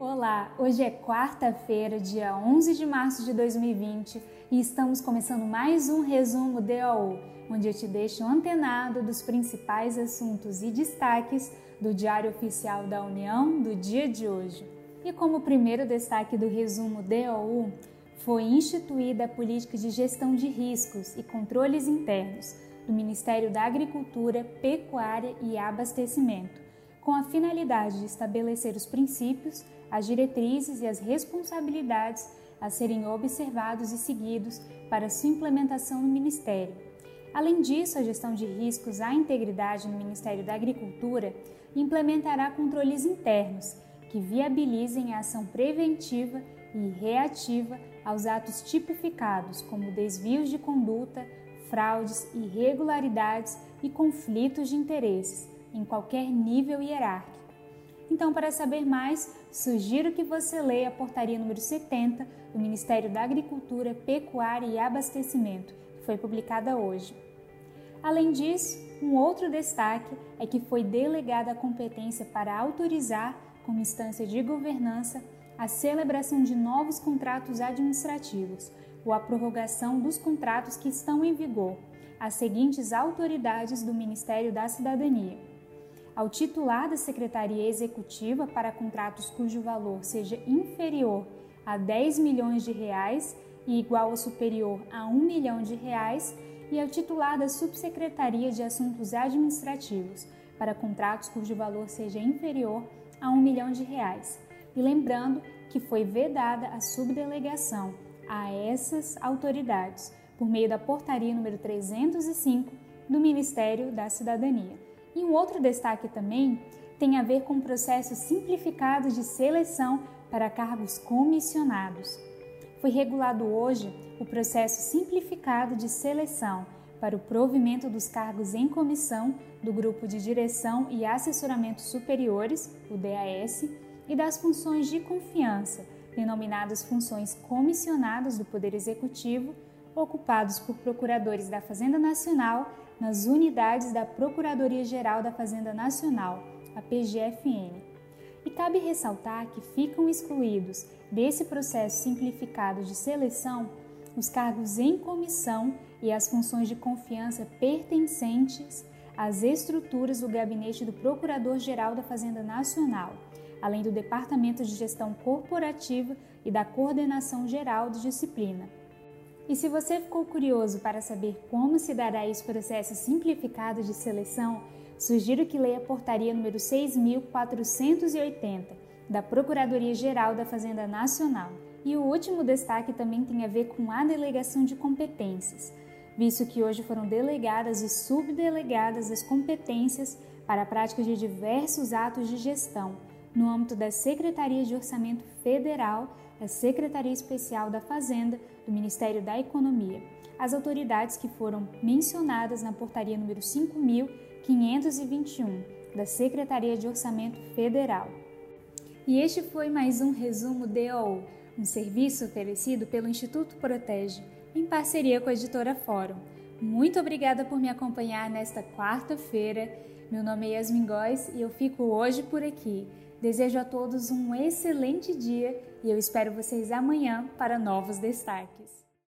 Olá, hoje é quarta-feira, dia 11 de março de 2020 e estamos começando mais um resumo DOU, onde eu te deixo antenado dos principais assuntos e destaques do Diário Oficial da União do dia de hoje. E como primeiro destaque do resumo DOU, foi instituída a política de gestão de riscos e controles internos do Ministério da Agricultura, Pecuária e Abastecimento com a finalidade de estabelecer os princípios, as diretrizes e as responsabilidades a serem observados e seguidos para sua implementação no Ministério. Além disso, a gestão de riscos à integridade no Ministério da Agricultura implementará controles internos que viabilizem a ação preventiva e reativa aos atos tipificados como desvios de conduta, fraudes, irregularidades e conflitos de interesses em qualquer nível hierárquico. Então, para saber mais, sugiro que você leia a portaria número 70 do Ministério da Agricultura, Pecuária e Abastecimento, que foi publicada hoje. Além disso, um outro destaque é que foi delegada a competência para autorizar, como instância de governança, a celebração de novos contratos administrativos ou a prorrogação dos contratos que estão em vigor, às seguintes autoridades do Ministério da Cidadania ao titular da Secretaria Executiva para contratos cujo valor seja inferior a 10 milhões de reais e igual ou superior a 1 milhão de reais e ao titular da Subsecretaria de Assuntos Administrativos para contratos cujo valor seja inferior a 1 milhão de reais. E lembrando que foi vedada a subdelegação a essas autoridades por meio da portaria número 305 do Ministério da Cidadania. E um outro destaque também tem a ver com o processo simplificado de seleção para cargos comissionados. Foi regulado hoje o processo simplificado de seleção para o provimento dos cargos em comissão do Grupo de Direção e Assessoramento Superiores, o DAS, e das funções de confiança, denominadas funções comissionadas do Poder Executivo, ocupados por procuradores da Fazenda Nacional nas unidades da Procuradoria-Geral da Fazenda Nacional, a PGFN. E cabe ressaltar que ficam excluídos desse processo simplificado de seleção os cargos em comissão e as funções de confiança pertencentes às estruturas do gabinete do Procurador-Geral da Fazenda Nacional, além do Departamento de Gestão Corporativa e da Coordenação Geral de Disciplina. E se você ficou curioso para saber como se dará esse processo simplificado de seleção, sugiro que leia a portaria número 6480 da Procuradoria-Geral da Fazenda Nacional. E o último destaque também tem a ver com a delegação de competências, visto que hoje foram delegadas e subdelegadas as competências para a prática de diversos atos de gestão no âmbito da Secretaria de Orçamento Federal da Secretaria Especial da Fazenda do Ministério da Economia, as autoridades que foram mencionadas na portaria número 5521 da Secretaria de Orçamento Federal. E este foi mais um resumo DOU, um serviço oferecido pelo Instituto Protege, em parceria com a editora Fórum. Muito obrigada por me acompanhar nesta quarta-feira. Meu nome é Yasmin Góes e eu fico hoje por aqui. Desejo a todos um excelente dia e eu espero vocês amanhã para novos destaques.